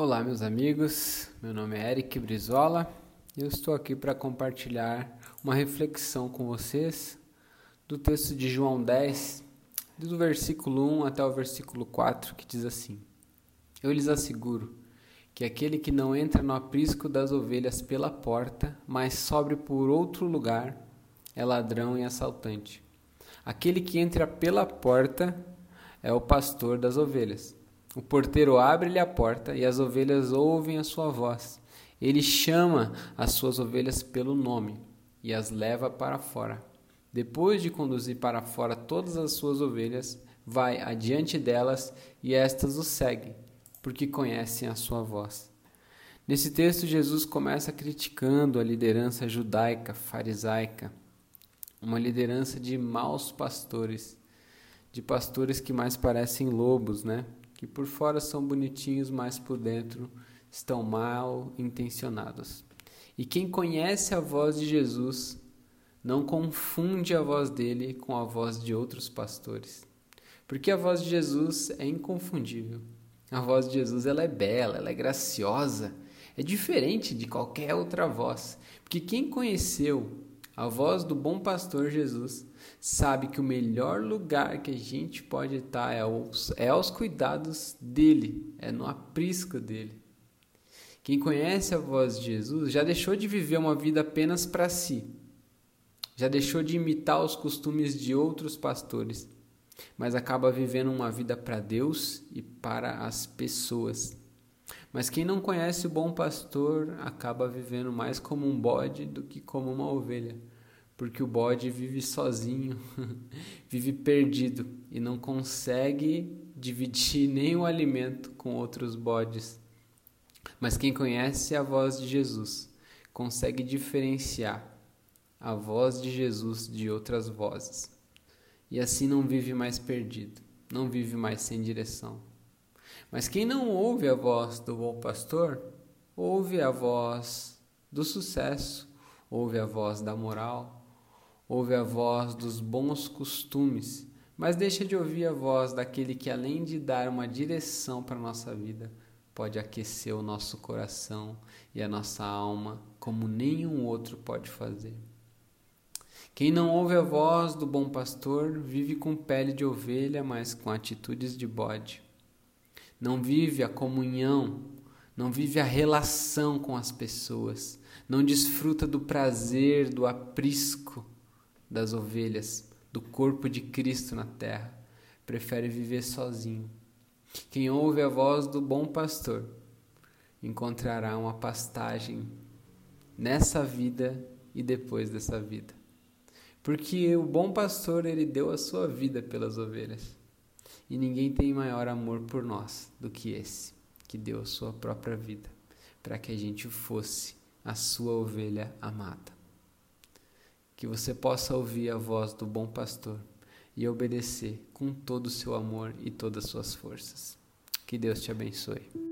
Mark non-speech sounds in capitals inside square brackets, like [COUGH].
Olá, meus amigos. Meu nome é Eric Brizola e eu estou aqui para compartilhar uma reflexão com vocês do texto de João 10, do versículo 1 até o versículo 4, que diz assim: Eu lhes asseguro que aquele que não entra no aprisco das ovelhas pela porta, mas sobe por outro lugar, é ladrão e assaltante. Aquele que entra pela porta é o pastor das ovelhas. O porteiro abre-lhe a porta e as ovelhas ouvem a sua voz. Ele chama as suas ovelhas pelo nome e as leva para fora. Depois de conduzir para fora todas as suas ovelhas, vai adiante delas e estas o seguem, porque conhecem a sua voz. Nesse texto, Jesus começa criticando a liderança judaica, farisaica, uma liderança de maus pastores, de pastores que mais parecem lobos, né? Que por fora são bonitinhos, mas por dentro estão mal intencionados. E quem conhece a voz de Jesus não confunde a voz dele com a voz de outros pastores. Porque a voz de Jesus é inconfundível. A voz de Jesus ela é bela, ela é graciosa, é diferente de qualquer outra voz. Porque quem conheceu a voz do bom pastor Jesus sabe que o melhor lugar que a gente pode estar é aos, é aos cuidados dele, é no aprisco dele. Quem conhece a voz de Jesus já deixou de viver uma vida apenas para si, já deixou de imitar os costumes de outros pastores, mas acaba vivendo uma vida para Deus e para as pessoas. Mas quem não conhece o bom pastor acaba vivendo mais como um bode do que como uma ovelha, porque o bode vive sozinho, [LAUGHS] vive perdido e não consegue dividir [LAUGHS] nem o alimento com outros bodes. Mas quem conhece a voz de Jesus consegue diferenciar a voz de Jesus de outras vozes. E assim não vive mais perdido, não vive mais sem direção. Mas quem não ouve a voz do bom pastor, ouve a voz do sucesso, ouve a voz da moral, ouve a voz dos bons costumes, mas deixa de ouvir a voz daquele que, além de dar uma direção para a nossa vida, pode aquecer o nosso coração e a nossa alma como nenhum outro pode fazer. Quem não ouve a voz do bom pastor vive com pele de ovelha, mas com atitudes de bode não vive a comunhão, não vive a relação com as pessoas, não desfruta do prazer, do aprisco das ovelhas, do corpo de Cristo na terra, prefere viver sozinho. Quem ouve a voz do bom pastor encontrará uma pastagem nessa vida e depois dessa vida. Porque o bom pastor, ele deu a sua vida pelas ovelhas. E ninguém tem maior amor por nós do que esse, que deu a sua própria vida para que a gente fosse a sua ovelha amada. Que você possa ouvir a voz do bom pastor e obedecer com todo o seu amor e todas as suas forças. Que Deus te abençoe.